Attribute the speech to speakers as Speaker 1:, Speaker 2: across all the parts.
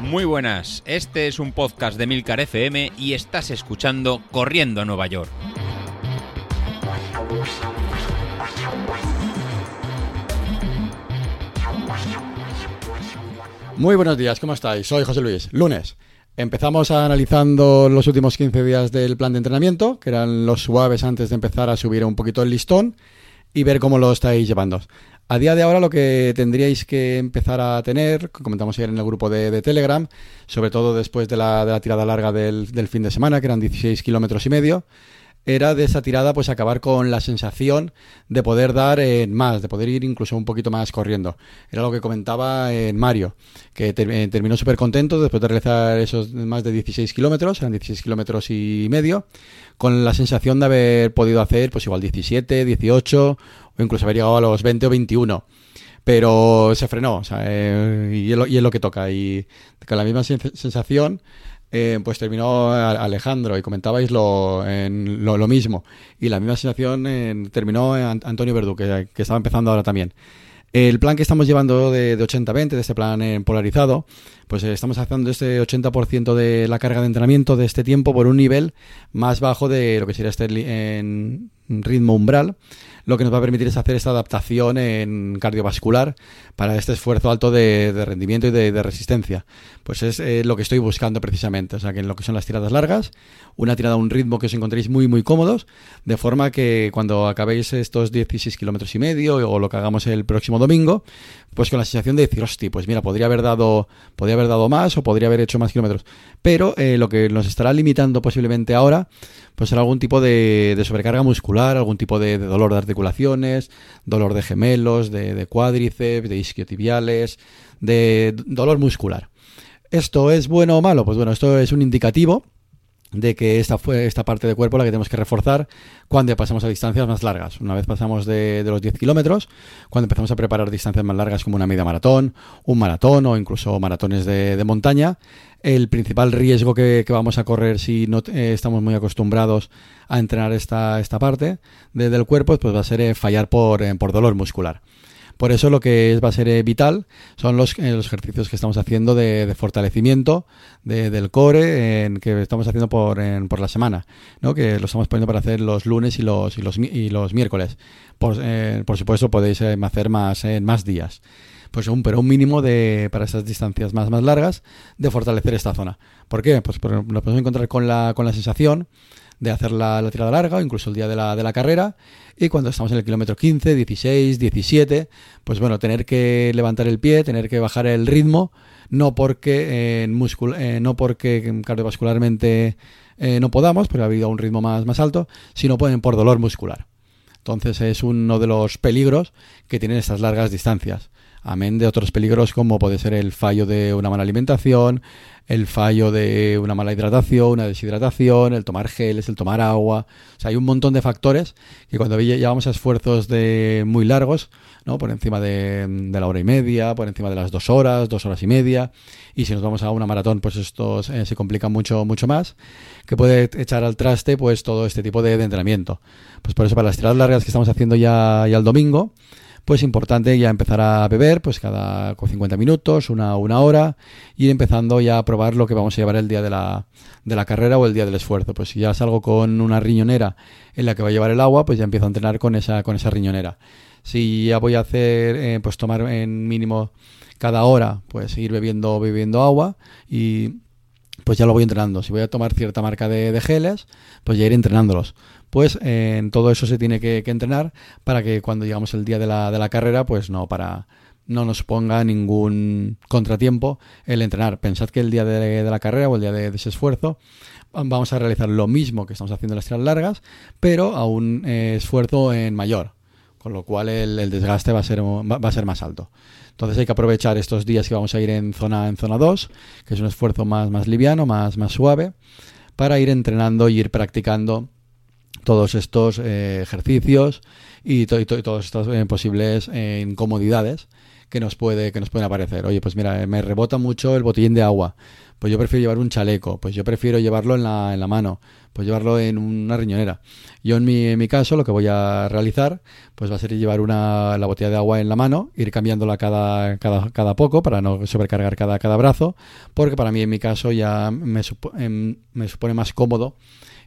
Speaker 1: Muy buenas, este es un podcast de Milcar FM y estás escuchando Corriendo a Nueva York.
Speaker 2: Muy buenos días, ¿cómo estáis? Soy José Luis. Lunes. Empezamos analizando los últimos 15 días del plan de entrenamiento, que eran los suaves antes de empezar a subir un poquito el listón y ver cómo lo estáis llevando. A día de ahora lo que tendríais que empezar a tener, comentamos ayer en el grupo de, Telegram, sobre todo después de la, tirada larga del, del, fin de semana, que eran 16 kilómetros y medio, era de esa tirada pues acabar con la sensación de poder dar en más, de poder ir incluso un poquito más corriendo. Era lo que comentaba en Mario, que eh, terminó súper contento después de realizar esos más de 16 kilómetros, eran 16 kilómetros y medio, con la sensación de haber podido hacer pues igual 17, 18 o incluso haber llegado a los 20 o 21 pero se frenó, o sea, eh, y, es lo, y, es lo, que toca. Y con la misma sensación eh, pues terminó Alejandro y comentabais lo, lo, mismo. Y la misma situación terminó Antonio Verdú, que, estaba empezando ahora también. El plan que estamos llevando de, 80-20, de este plan en polarizado, pues eh, estamos haciendo este 80% de la carga de entrenamiento de este tiempo por un nivel más bajo de lo que sería este en ritmo umbral, lo que nos va a permitir es hacer esta adaptación en cardiovascular para este esfuerzo alto de, rendimiento y de, resistencia. Pues es eh, lo que estoy buscando precisamente. O sea, que en lo que son las tiradas largas, una tirada a un ritmo que os encontréis muy, muy cómodos, de forma que cuando acabéis estos 16 kilómetros y medio o lo que hagamos el próximo domingo, pues con la sensación de decir, hostia, pues mira, podría haber dado, podría haber dado más o podría haber hecho más kilómetros. Pero eh, lo que nos estará limitando posiblemente ahora, pues será algún tipo de, sobrecarga muscular, algún tipo de, dolor de articulaciones, dolor de gemelos, de, de cuádriceps, de isquiotibiales, de dolor muscular. ¿Esto es bueno o malo? Pues bueno, esto es un indicativo de que esta fue esta parte de cuerpo la que tenemos que reforzar cuando pasamos a distancias más largas. Una vez pasamos de, los 10 kilómetros, cuando empezamos a preparar distancias más largas como una media maratón, un maratón o incluso maratones de, montaña, el principal riesgo que, vamos a correr si no eh, estamos muy acostumbrados a entrenar esta, esta parte del cuerpo, pues va a ser eh, fallar por, eh, por dolor muscular. Por eso lo que va a ser eh, vital son los, eh, los, ejercicios que estamos haciendo de, fortalecimiento del core en, que estamos haciendo por, por la semana, ¿no? que lo estamos poniendo para hacer los lunes y los, y los, y los miércoles. Por, eh, por supuesto podéis hacer más, en más días pues un, pero un mínimo de, para esas distancias más, más largas, de fortalecer esta zona. ¿Por qué? Pues nos podemos encontrar con la, con la sensación de hacer la, tirada larga o incluso el día de la, de la carrera. Y cuando estamos en el kilómetro 15, 16, 17, pues bueno, tener que levantar el pie, tener que bajar el ritmo, no porque, en eh, no porque cardiovascularmente eh, no podamos, pero ha habido un ritmo más, más alto, sino pueden por dolor muscular. Entonces es uno de los peligros que tienen estas largas distancias amén de otros peligros como puede ser el fallo de una mala alimentación, el fallo de una mala hidratación, una deshidratación, el tomar geles, el tomar agua. O sea, hay un montón de factores que cuando llevamos a esfuerzos de muy largos, ¿no? Por encima de, la hora y media, por encima de las dos horas, dos horas y media, y si nos vamos a una maratón, pues esto eh, se complica mucho, mucho más, que puede echar al traste, pues todo este tipo de, entrenamiento. Pues por eso para las tiradas largas que estamos haciendo ya, ya el domingo, pues importante ya empezar a beber, pues cada 50 minutos, una, una hora, ir empezando ya a probar lo que vamos a llevar el día de la, de la carrera o el día del esfuerzo. Pues si ya salgo con una riñonera en la que va a llevar el agua, pues ya empiezo a entrenar con esa, con esa riñonera. Si ya voy a hacer, eh, pues tomar en mínimo cada hora, pues ir bebiendo, bebiendo agua y pues ya lo voy entrenando. Si voy a tomar cierta marca de, de geles, pues ya ir entrenándolos pues en todo eso se tiene que, entrenar para que cuando llegamos el día de la, de la carrera, pues no, para no nos ponga ningún contratiempo el entrenar. Pensad que el día de, la carrera o el día de, ese esfuerzo vamos a realizar lo mismo que estamos haciendo en las tiras largas, pero a un eh, esfuerzo en mayor, con lo cual el, desgaste va a, ser, va, a ser más alto. Entonces hay que aprovechar estos días que vamos a ir en zona en zona 2, que es un esfuerzo más, más liviano, más, más suave, para ir entrenando y ir practicando todos estos eh, ejercicios y, to, y, todas estas eh, posibles eh, incomodidades que nos puede que nos pueden aparecer. Oye, pues mira, me rebota mucho el botellín de agua. pues yo prefiero llevar un chaleco, pues yo prefiero llevarlo en la, en la mano, pues llevarlo en una riñonera. Yo en mi, en mi caso lo que voy a realizar pues va a ser llevar una, la botella de agua en la mano, ir cambiándola cada, cada, cada poco para no sobrecargar cada, cada brazo, porque para mí en mi caso ya me, em, me supone más cómodo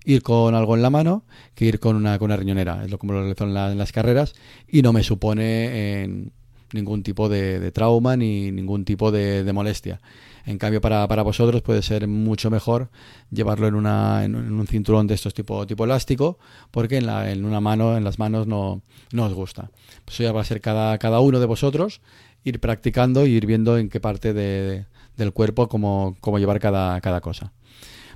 Speaker 2: ir con algo en la mano que ir con una, con una riñonera. Es lo como lo realizo en, en las carreras y no me supone en ningún tipo de, trauma ni ningún tipo de, molestia. En cambio, para, vosotros puede ser mucho mejor llevarlo en, una, en, un cinturón de estos tipo, tipo elástico, porque en, la, en una mano, en las manos no, no os gusta. Pues eso ya va a ser cada, cada uno de vosotros ir practicando y ir viendo en qué parte de, del cuerpo cómo, llevar cada cosa.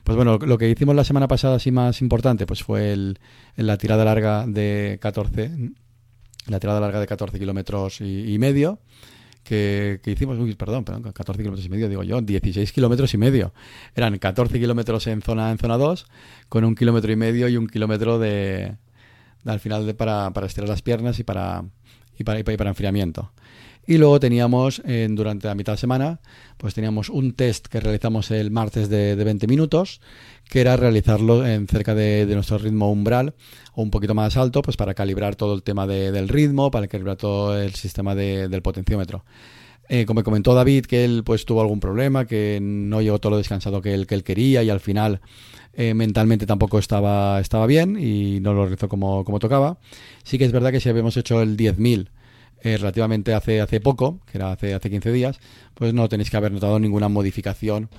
Speaker 2: Pues bueno, lo que hicimos la semana pasada así más importante pues fue el, la tirada larga de 14 la tirada larga de 14 kilómetros y, medio, que, hicimos, uy, perdón, perdón, 14 kilómetros y medio, digo yo, 16 kilómetros y medio. Eran 14 kilómetros en zona, en zona 2, con un kilómetro y medio y un kilómetro de, al final de, para, para estirar las piernas y para, y para, y para enfriamiento. Y luego teníamos, durante la mitad de semana, pues teníamos un test que realizamos el martes de, 20 minutos, que era realizarlo en cerca de, nuestro ritmo umbral o un poquito más alto, pues para calibrar todo el tema del ritmo, para calibrar todo el sistema del potenciómetro. Eh, como comentó David, que él pues tuvo algún problema, que no llegó todo lo descansado que él, que él quería y al final eh, mentalmente tampoco estaba, estaba bien y no lo realizó como, como tocaba. Sí que es verdad que si habíamos hecho el 10.000 eh, relativamente hace, hace poco, que era hace, hace 15 días, pues no tenéis que haber notado ninguna modificación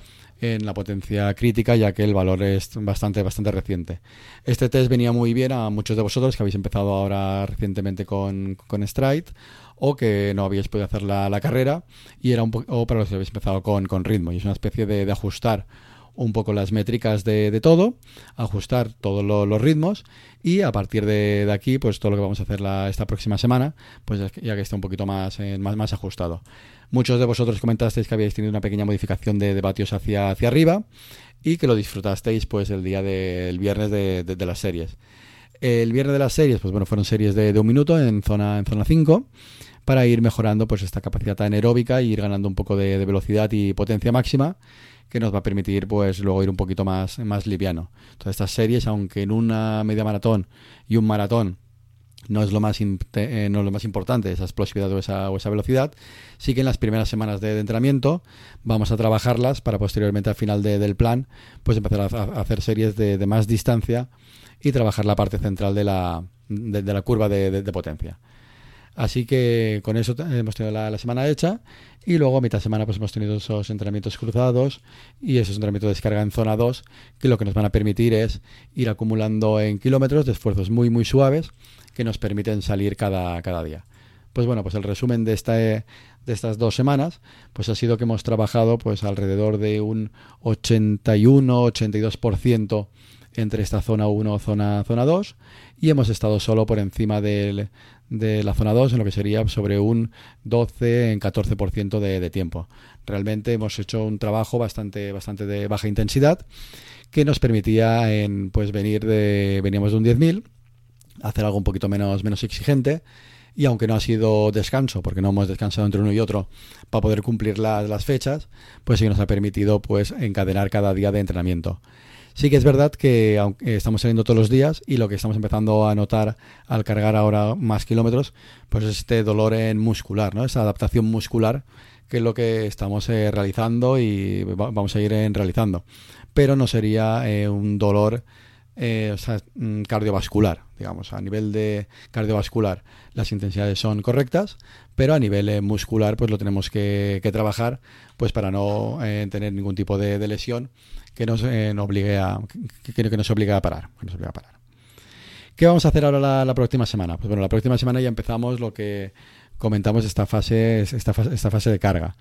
Speaker 2: en la potencia crítica, ya que el valor es bastante, bastante reciente. Este test venía muy bien a muchos de vosotros que habéis empezado ahora recientemente con, con Stride o que no habéis podido hacer la, la carrera y era un o para los que habéis empezado con, con ritmo. Y es una especie de, de ajustar un poco las métricas de, de todo, ajustar todos los ritmos y a partir de, aquí, pues todo lo que vamos a hacer esta próxima semana, pues ya que está un poquito más, eh, más, más ajustado. Muchos de vosotros comentasteis que habíais tenido una pequeña modificación de, de vatios hacia, hacia arriba y que lo disfrutasteis pues el día del viernes de, de, las series. El viernes de las series, pues bueno, fueron series de, un minuto en zona, en zona 5 para ir mejorando pues esta capacidad anaeróbica y ir ganando un poco de, velocidad y potencia máxima que nos va a permitir pues luego ir un poquito más, más liviano. Todas estas series, aunque en una media maratón y un maratón no es lo más, eh, no es lo más importante, esa explosividad o esa, o esa velocidad, sí que en las primeras semanas de, entrenamiento vamos a trabajarlas para posteriormente al final del plan pues empezar a, hacer series de, más distancia y trabajar la parte central de la, de, la curva de potencia. Así que con eso hemos tenido la, semana hecha y luego a mitad de semana pues hemos tenido esos entrenamientos cruzados y esos entrenamientos de descarga en zona 2 que lo que nos van a permitir es ir acumulando en kilómetros de esfuerzos muy muy suaves que nos permiten salir cada, cada día. Pues bueno, pues el resumen de, esta, de estas dos semanas pues ha sido que hemos trabajado pues alrededor de un 81-82% entre esta zona 1 zona zona 2 y hemos estado solo por encima del de la zona 2 en lo que sería sobre un 12 en 14% de, de tiempo. Realmente hemos hecho un trabajo bastante, bastante de baja intensidad que nos permitía en, pues venir de veníamos de un 10.000 hacer algo un poquito menos menos exigente y aunque no ha sido descanso, porque no hemos descansado entre uno y otro para poder cumplir las, las fechas, pues sí nos ha permitido pues encadenar cada día de entrenamiento. Sí que es verdad que aunque estamos saliendo todos los días y lo que estamos empezando a notar al cargar ahora más kilómetros, pues es este dolor en muscular, ¿no? Esa adaptación muscular que es lo que estamos eh, realizando y vamos a ir en realizando. Pero no sería eh, un dolor eh, mm, cardiovascular, digamos, a nivel de cardiovascular las intensidades son correctas, pero a nivel muscular pues lo tenemos que, trabajar pues para no tener ningún tipo de, lesión que nos, eh, obligue a, que, que, nos obligue a parar. Que nos a parar. ¿Qué vamos a hacer ahora la, próxima semana? Pues bueno, la próxima semana ya empezamos lo que comentamos esta fase, esta esta fase de carga.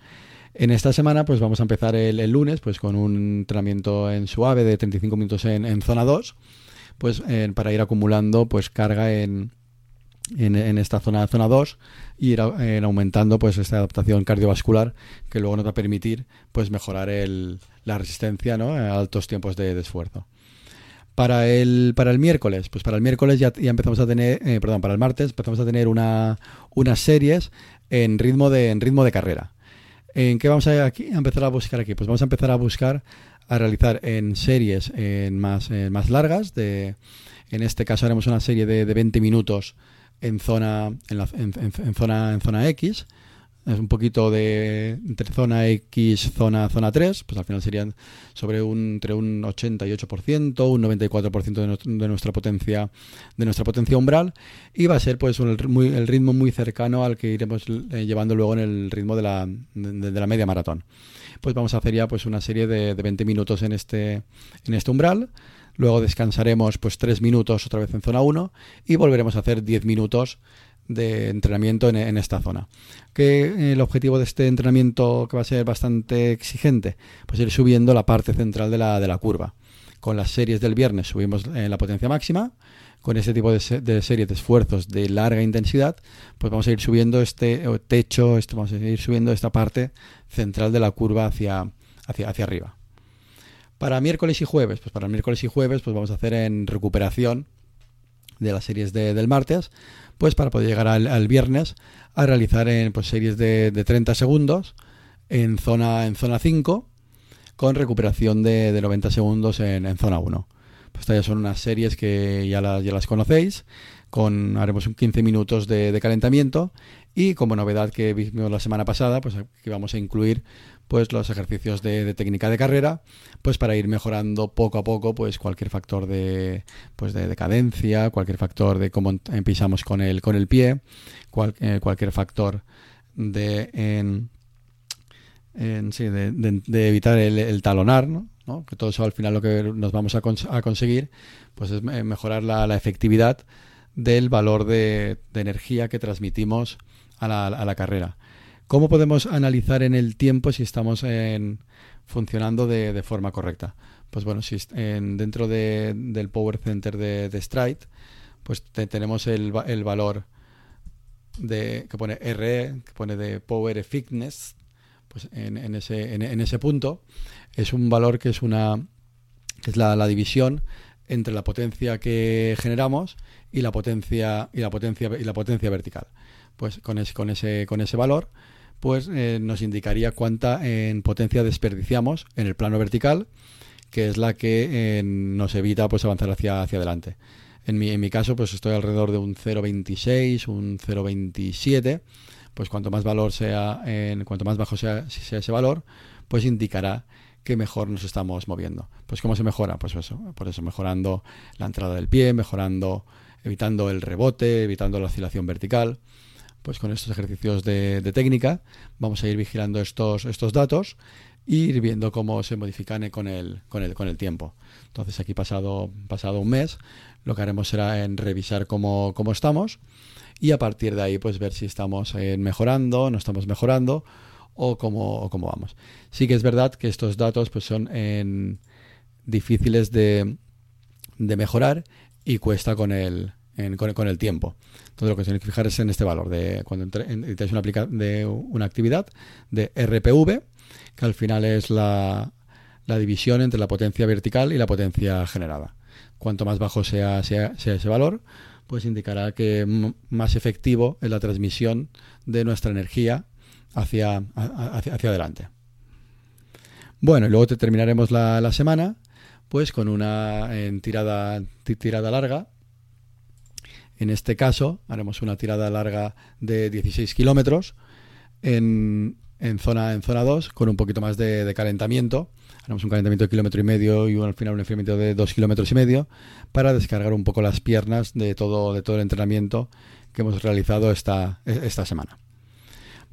Speaker 2: En esta semana pues vamos a empezar el, lunes pues con un entrenamiento en suave de 35 minutos en, zona 2 pues para ir acumulando pues carga en, en, esta zona zona 2 y ir aumentando pues esta adaptación cardiovascular que luego nos va a permitir pues mejorar el, la resistencia ¿no? a altos tiempos de, esfuerzo. Para el, para el miércoles, pues para el miércoles ya, ya empezamos a tener, eh, perdón, para el martes empezamos a tener una, unas series en ritmo de, en ritmo de carrera. ¿En qué vamos a, empezar a buscar aquí? Pues vamos a empezar a buscar a realizar en series en más, más largas. De, en este caso haremos una serie de, de 20 minutos en zona, en, la, en, en, zona, en zona X. Es un poquito de entre zona X, zona, zona 3, pues al final serían sobre un, entre un 88%, un 94% de, nuestra potencia, de nuestra potencia umbral, y va a ser pues el ritmo muy cercano al que iremos eh, llevando luego en el ritmo de la, de, la media maratón. Pues vamos a hacer ya pues una serie de, de 20 minutos en este, en este umbral. Luego descansaremos pues 3 minutos otra vez en zona 1 y volveremos a hacer 10 minutos de entrenamiento en, esta zona. Que el objetivo de este entrenamiento que va a ser bastante exigente, pues ir subiendo la parte central de la, de la curva. Con las series del viernes subimos eh, la potencia máxima, con este tipo de, de, series de esfuerzos de larga intensidad, pues vamos a ir subiendo este techo, este, vamos a ir subiendo esta parte central de la curva hacia, hacia, hacia arriba. Para miércoles y jueves, pues para miércoles y jueves, pues vamos a hacer en recuperación de las series de, del martes, pues para poder llegar al, viernes a realizar en pues, series de, de, 30 segundos en zona, en zona 5 con recuperación de, de 90 segundos en, en, zona 1. Pues estas ya son unas series que ya las, ya las conocéis, con haremos un 15 minutos de, calentamiento y como novedad que vimos la semana pasada, pues aquí vamos a incluir pues los ejercicios de, técnica de carrera, pues para ir mejorando poco a poco pues cualquier factor de pues de, de cadencia, cualquier factor de cómo pisamos con el con el pie, cual, eh, cualquier factor de en, sí, de, de, evitar el, talonar, ¿no? Que todo eso al final lo que nos vamos a, cons a conseguir pues es mejorar la efectividad del valor de, energía que transmitimos a la, a la carrera. ¿Cómo podemos analizar en el tiempo si estamos en, funcionando de, forma correcta? Pues bueno, si en, dentro de, del Power Center de, de Stride, pues te, tenemos el, valor de, que pone RE, que pone de Power Effectiveness, pues en, ese, en, ese punto es un valor que es una que es la división entre la potencia que generamos y la potencia y la potencia y la potencia vertical. Pues con ese, con ese, con ese valor pues eh, nos indicaría cuánta en potencia desperdiciamos en el plano vertical, que es la que eh, nos evita pues avanzar hacia, hacia adelante. En mi, en mi caso, pues estoy alrededor de un 0,26, un 0,27. Pues cuanto más valor sea, en, cuanto más bajo sea, sea ese valor, pues indicará que mejor nos estamos moviendo. Pues cómo se mejora, pues eso, por eso mejorando la entrada del pie, mejorando, evitando el rebote, evitando la oscilación vertical pues con estos ejercicios de, técnica vamos a ir vigilando estos, estos datos e ir viendo cómo se modifican con el, con el, con el tiempo. Entonces aquí pasado, pasado un mes lo que haremos será en revisar cómo, cómo estamos y a partir de ahí pues ver si estamos eh, mejorando, no estamos mejorando o cómo, vamos. Sí que es verdad que estos datos pues son difíciles de, mejorar y cuesta con el, con, el tiempo. Entonces lo que tiene que fijar es en este valor de cuando editáis una, de una actividad de RPV, que al final es la, división entre la potencia vertical y la potencia generada. Cuanto más bajo sea ese valor, pues indicará que más efectivo es la transmisión de nuestra energía hacia, hacia, hacia adelante. Bueno, y luego te terminaremos la, la semana pues con una tirada, tirada larga en este caso, haremos una tirada larga de 16 kilómetros en, en, zona, en zona 2 con un poquito más de, de, calentamiento. Haremos un calentamiento de kilómetro y medio y al final un enfriamiento de 2 kilómetros y medio para descargar un poco las piernas de todo, de todo el entrenamiento que hemos realizado esta, esta semana.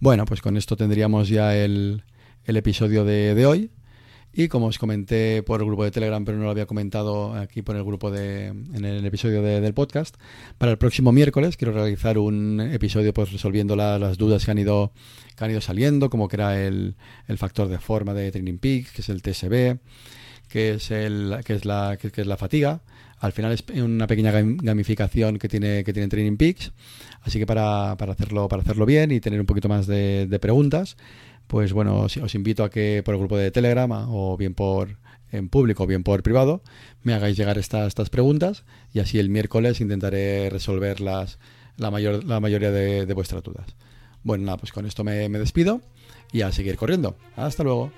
Speaker 2: Bueno, pues con esto tendríamos ya el, el episodio de, de hoy. Y como os comenté por el grupo de Telegram, pero no lo había comentado aquí por el grupo de, en el episodio de, del podcast, para el próximo miércoles quiero realizar un episodio pues resolviendo la, las dudas que han ido que han ido saliendo, como que era el, el factor de forma de Training Peak, que es el TSB, que es el que es la que, es la fatiga. Al final es una pequeña gamificación que tiene que tiene Training Peaks, así que para, para hacerlo para hacerlo bien y tener un poquito más de, preguntas pues bueno, os, os, invito a que por el grupo de Telegram o bien por en público o bien por privado me hagáis llegar estas, estas preguntas y así el miércoles intentaré resolverlas la, mayor, la mayoría de, vuestras dudas. Bueno, nada, pues con esto me despido y a seguir corriendo. Hasta luego.